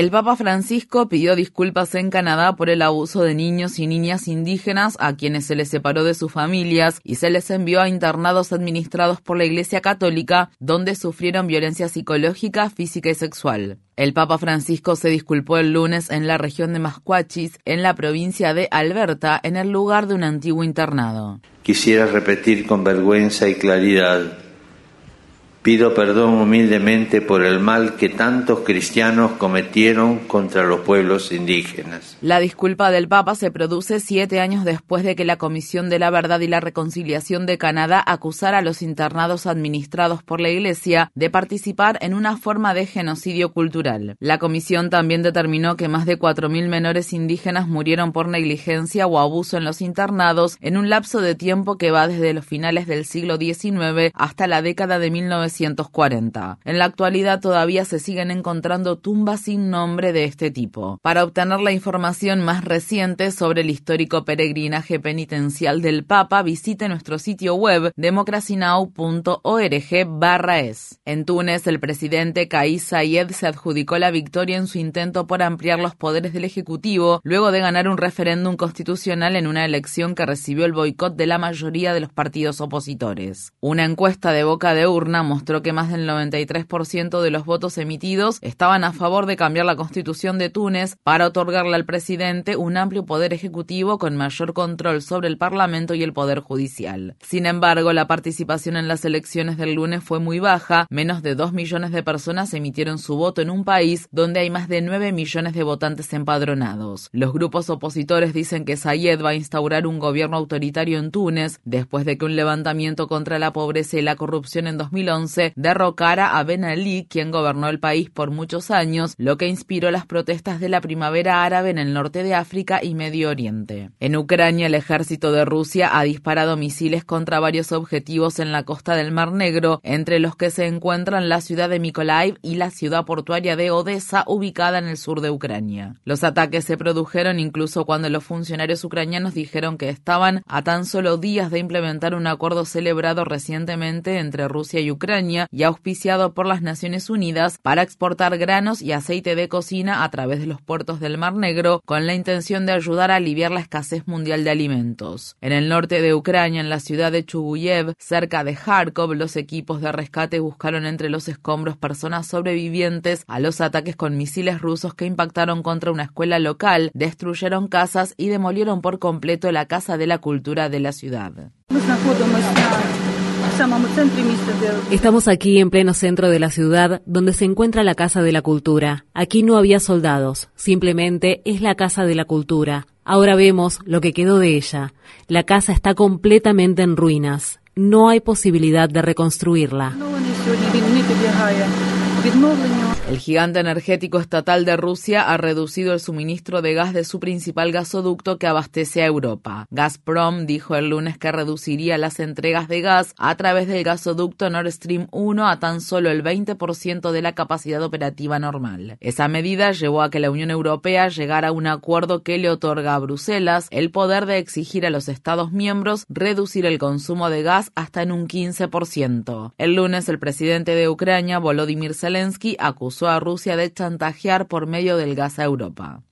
El Papa Francisco pidió disculpas en Canadá por el abuso de niños y niñas indígenas a quienes se les separó de sus familias y se les envió a internados administrados por la Iglesia Católica donde sufrieron violencia psicológica, física y sexual. El Papa Francisco se disculpó el lunes en la región de Masquachis, en la provincia de Alberta, en el lugar de un antiguo internado. Quisiera repetir con vergüenza y claridad Pido perdón humildemente por el mal que tantos cristianos cometieron contra los pueblos indígenas. La disculpa del Papa se produce siete años después de que la Comisión de la Verdad y la Reconciliación de Canadá acusara a los internados administrados por la Iglesia de participar en una forma de genocidio cultural. La Comisión también determinó que más de 4.000 menores indígenas murieron por negligencia o abuso en los internados en un lapso de tiempo que va desde los finales del siglo XIX hasta la década de 1900 en la actualidad todavía se siguen encontrando tumbas sin nombre de este tipo. Para obtener la información más reciente sobre el histórico peregrinaje penitencial del Papa, visite nuestro sitio web democracynow.org/es. En Túnez, el presidente Kais Sayed se adjudicó la victoria en su intento por ampliar los poderes del Ejecutivo luego de ganar un referéndum constitucional en una elección que recibió el boicot de la mayoría de los partidos opositores. Una encuesta de boca de urna mostró mostró que más del 93% de los votos emitidos estaban a favor de cambiar la constitución de Túnez para otorgarle al presidente un amplio poder ejecutivo con mayor control sobre el Parlamento y el Poder Judicial. Sin embargo, la participación en las elecciones del lunes fue muy baja, menos de 2 millones de personas emitieron su voto en un país donde hay más de 9 millones de votantes empadronados. Los grupos opositores dicen que Sayed va a instaurar un gobierno autoritario en Túnez después de que un levantamiento contra la pobreza y la corrupción en 2011 derrocara a Ben Ali, quien gobernó el país por muchos años, lo que inspiró las protestas de la primavera árabe en el norte de África y Medio Oriente. En Ucrania, el ejército de Rusia ha disparado misiles contra varios objetivos en la costa del Mar Negro, entre los que se encuentran la ciudad de Mykolaiv y la ciudad portuaria de Odessa, ubicada en el sur de Ucrania. Los ataques se produjeron incluso cuando los funcionarios ucranianos dijeron que estaban a tan solo días de implementar un acuerdo celebrado recientemente entre Rusia y Ucrania y auspiciado por las Naciones Unidas para exportar granos y aceite de cocina a través de los puertos del Mar Negro con la intención de ayudar a aliviar la escasez mundial de alimentos. En el norte de Ucrania, en la ciudad de Chuguyev, cerca de Kharkov, los equipos de rescate buscaron entre los escombros personas sobrevivientes a los ataques con misiles rusos que impactaron contra una escuela local, destruyeron casas y demolieron por completo la Casa de la Cultura de la ciudad. Estamos aquí en pleno centro de la ciudad, donde se encuentra la Casa de la Cultura. Aquí no había soldados, simplemente es la Casa de la Cultura. Ahora vemos lo que quedó de ella. La casa está completamente en ruinas. No hay posibilidad de reconstruirla. El gigante energético estatal de Rusia ha reducido el suministro de gas de su principal gasoducto que abastece a Europa. Gazprom dijo el lunes que reduciría las entregas de gas a través del gasoducto Nord Stream 1 a tan solo el 20% de la capacidad operativa normal. Esa medida llevó a que la Unión Europea llegara a un acuerdo que le otorga a Bruselas el poder de exigir a los Estados miembros reducir el consumo de gas hasta en un 15%. El lunes el presidente de Ucrania, Volodymyr Zelensky, Zelensky a Rusia de chantajear por medio del gas a Europa.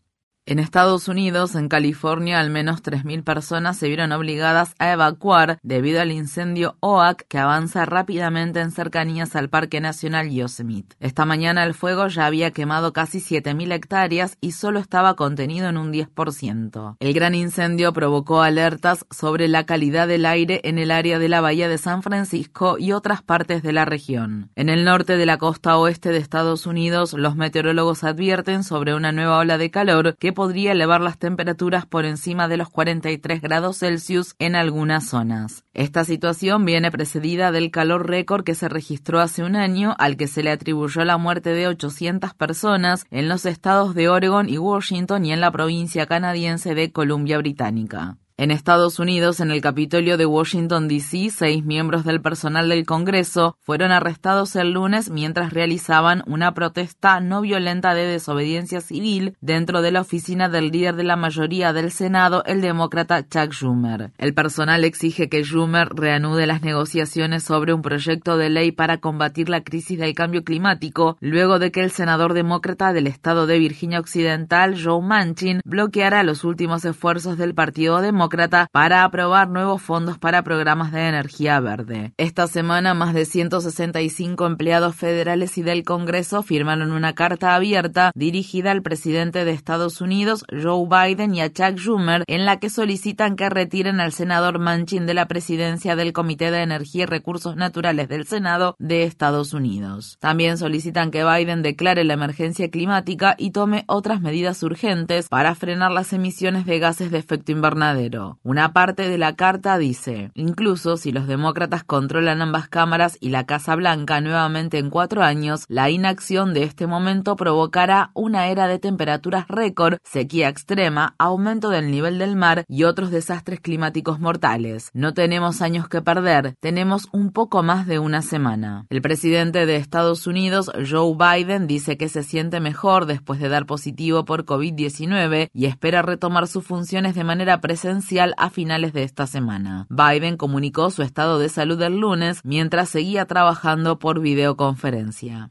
En Estados Unidos, en California, al menos 3.000 personas se vieron obligadas a evacuar debido al incendio OAK que avanza rápidamente en cercanías al Parque Nacional Yosemite. Esta mañana el fuego ya había quemado casi 7.000 hectáreas y solo estaba contenido en un 10%. El gran incendio provocó alertas sobre la calidad del aire en el área de la Bahía de San Francisco y otras partes de la región. En el norte de la costa oeste de Estados Unidos, los meteorólogos advierten sobre una nueva ola de calor que podría elevar las temperaturas por encima de los 43 grados Celsius en algunas zonas. Esta situación viene precedida del calor récord que se registró hace un año, al que se le atribuyó la muerte de 800 personas en los estados de Oregon y Washington y en la provincia canadiense de Columbia Británica. En Estados Unidos, en el Capitolio de Washington, D.C., seis miembros del personal del Congreso fueron arrestados el lunes mientras realizaban una protesta no violenta de desobediencia civil dentro de la oficina del líder de la mayoría del Senado, el demócrata Chuck Schumer. El personal exige que Schumer reanude las negociaciones sobre un proyecto de ley para combatir la crisis del cambio climático, luego de que el senador demócrata del estado de Virginia Occidental, Joe Manchin, bloqueara los últimos esfuerzos del Partido Demócrata para aprobar nuevos fondos para programas de energía verde. Esta semana, más de 165 empleados federales y del Congreso firmaron una carta abierta dirigida al presidente de Estados Unidos, Joe Biden, y a Chuck Schumer, en la que solicitan que retiren al senador Manchin de la presidencia del Comité de Energía y Recursos Naturales del Senado de Estados Unidos. También solicitan que Biden declare la emergencia climática y tome otras medidas urgentes para frenar las emisiones de gases de efecto invernadero. Una parte de la carta dice, incluso si los demócratas controlan ambas cámaras y la Casa Blanca nuevamente en cuatro años, la inacción de este momento provocará una era de temperaturas récord, sequía extrema, aumento del nivel del mar y otros desastres climáticos mortales. No tenemos años que perder, tenemos un poco más de una semana. El presidente de Estados Unidos, Joe Biden, dice que se siente mejor después de dar positivo por COVID-19 y espera retomar sus funciones de manera presencial a finales de esta semana. Biden comunicó su estado de salud el lunes mientras seguía trabajando por videoconferencia.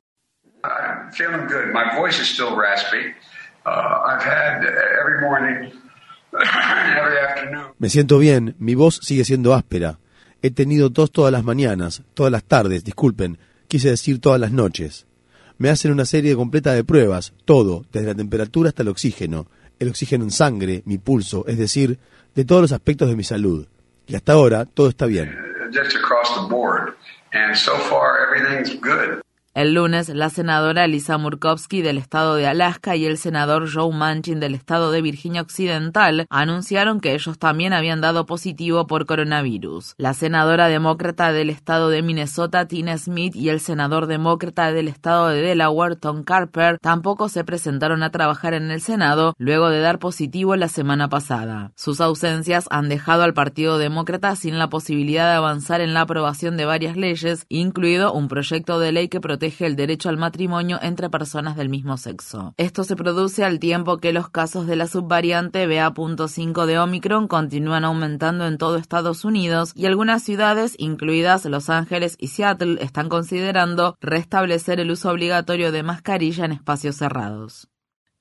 Me siento bien, mi voz sigue siendo áspera. He tenido tos todas las mañanas, todas las tardes, disculpen, quise decir todas las noches. Me hacen una serie completa de pruebas, todo, desde la temperatura hasta el oxígeno, el oxígeno en sangre, mi pulso, es decir, de todos los aspectos de mi salud. Y hasta ahora todo está bien. El lunes, la senadora Lisa Murkowski del estado de Alaska y el senador Joe Manchin del estado de Virginia Occidental anunciaron que ellos también habían dado positivo por coronavirus. La senadora demócrata del estado de Minnesota, Tina Smith, y el senador demócrata del estado de Delaware, Tom Carper, tampoco se presentaron a trabajar en el Senado luego de dar positivo la semana pasada. Sus ausencias han dejado al Partido Demócrata sin la posibilidad de avanzar en la aprobación de varias leyes, incluido un proyecto de ley que protege el derecho al matrimonio entre personas del mismo sexo. Esto se produce al tiempo que los casos de la subvariante BA.5 de Omicron continúan aumentando en todo Estados Unidos y algunas ciudades, incluidas Los Ángeles y Seattle, están considerando restablecer el uso obligatorio de mascarilla en espacios cerrados.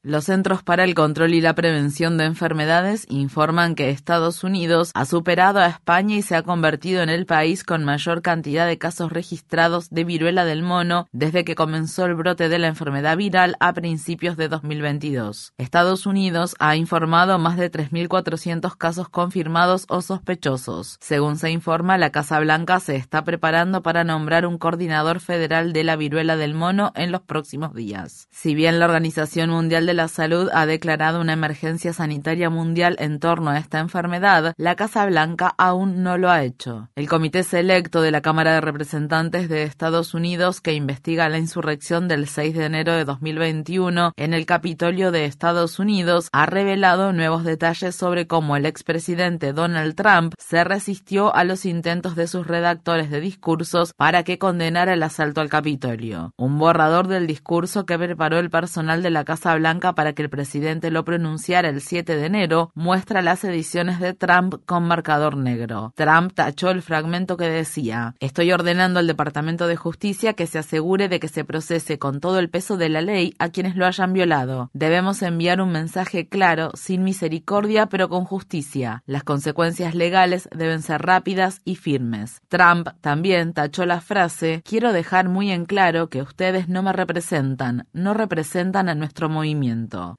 Los Centros para el Control y la Prevención de Enfermedades informan que Estados Unidos ha superado a España y se ha convertido en el país con mayor cantidad de casos registrados de viruela del mono desde que comenzó el brote de la enfermedad viral a principios de 2022. Estados Unidos ha informado más de 3.400 casos confirmados o sospechosos. Según se informa, la Casa Blanca se está preparando para nombrar un coordinador federal de la viruela del mono en los próximos días. Si bien la Organización Mundial de la Salud ha declarado una emergencia sanitaria mundial en torno a esta enfermedad, la Casa Blanca aún no lo ha hecho. El Comité Selecto de la Cámara de Representantes de Estados Unidos que investiga la insurrección del 6 de enero de 2021 en el Capitolio de Estados Unidos ha revelado nuevos detalles sobre cómo el expresidente Donald Trump se resistió a los intentos de sus redactores de discursos para que condenara el asalto al Capitolio. Un borrador del discurso que preparó el personal de la Casa Blanca para que el presidente lo pronunciara el 7 de enero muestra las ediciones de Trump con marcador negro. Trump tachó el fragmento que decía, estoy ordenando al Departamento de Justicia que se asegure de que se procese con todo el peso de la ley a quienes lo hayan violado. Debemos enviar un mensaje claro, sin misericordia, pero con justicia. Las consecuencias legales deben ser rápidas y firmes. Trump también tachó la frase, quiero dejar muy en claro que ustedes no me representan, no representan a nuestro movimiento.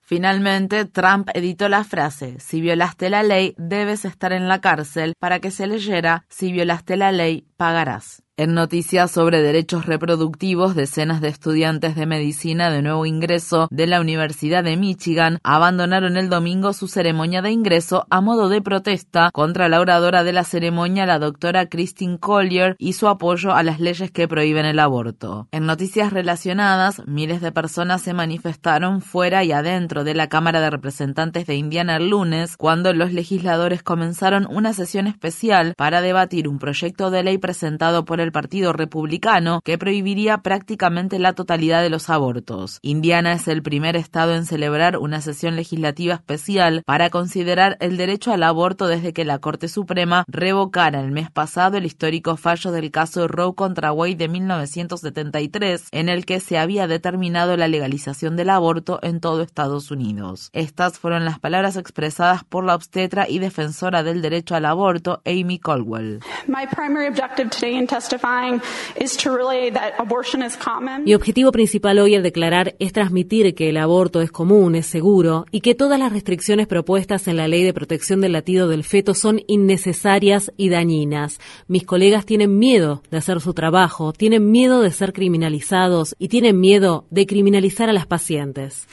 Finalmente, Trump editó la frase, si violaste la ley, debes estar en la cárcel, para que se leyera, si violaste la ley, pagarás. En noticias sobre derechos reproductivos, decenas de estudiantes de medicina de nuevo ingreso de la Universidad de Michigan abandonaron el domingo su ceremonia de ingreso a modo de protesta contra la oradora de la ceremonia, la doctora Christine Collier, y su apoyo a las leyes que prohíben el aborto. En noticias relacionadas, miles de personas se manifestaron fuera y adentro de la Cámara de Representantes de Indiana el lunes, cuando los legisladores comenzaron una sesión especial para debatir un proyecto de ley presentado por el Partido Republicano que prohibiría prácticamente la totalidad de los abortos. Indiana es el primer estado en celebrar una sesión legislativa especial para considerar el derecho al aborto desde que la Corte Suprema revocara el mes pasado el histórico fallo del caso Roe contra Wade de 1973, en el que se había determinado la legalización del aborto en todo Estados Unidos. Estas fueron las palabras expresadas por la obstetra y defensora del derecho al aborto, Amy Caldwell. Mi objetivo principal hoy al declarar es transmitir que el aborto es común, es seguro y que todas las restricciones propuestas en la Ley de Protección del Latido del Feto son innecesarias y dañinas. Mis colegas tienen miedo de hacer su trabajo, tienen miedo de ser criminalizados y tienen miedo de criminalizar a las pacientes.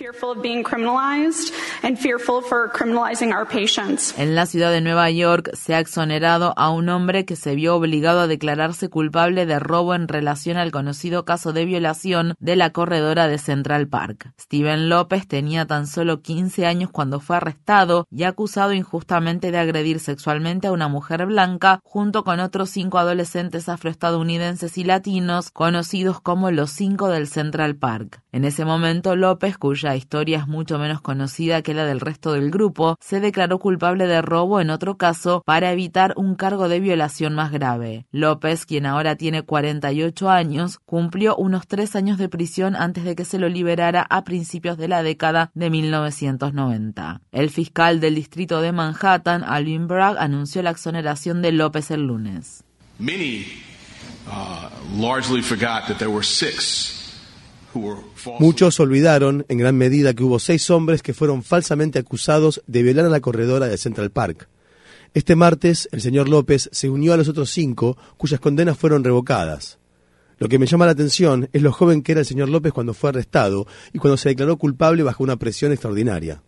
En la ciudad de Nueva York se ha exonerado a un hombre que se vio obligado a declararse culpable de robo en relación al conocido caso de violación de la corredora de Central Park. Steven López tenía tan solo 15 años cuando fue arrestado y acusado injustamente de agredir sexualmente a una mujer blanca junto con otros cinco adolescentes afroestadounidenses y latinos conocidos como los cinco del Central Park. En ese momento López, cuya historia es mucho menos conocida que la del resto del grupo, se declaró culpable de robo en otro caso para evitar un cargo de violación más grave. López, quien ahora tiene 48 años, cumplió unos tres años de prisión antes de que se lo liberara a principios de la década de 1990. El fiscal del distrito de Manhattan, Alvin Bragg, anunció la exoneración de López el lunes. Muchos olvidaron en gran medida que hubo seis hombres que fueron falsamente acusados de violar a la corredora de Central Park. Este martes, el señor López se unió a los otros cinco cuyas condenas fueron revocadas. Lo que me llama la atención es lo joven que era el señor López cuando fue arrestado y cuando se declaró culpable bajo una presión extraordinaria.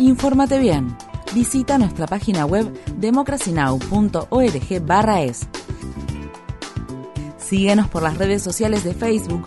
Infórmate bien. Visita nuestra página web democracynow.org/es. Síguenos por las redes sociales de Facebook,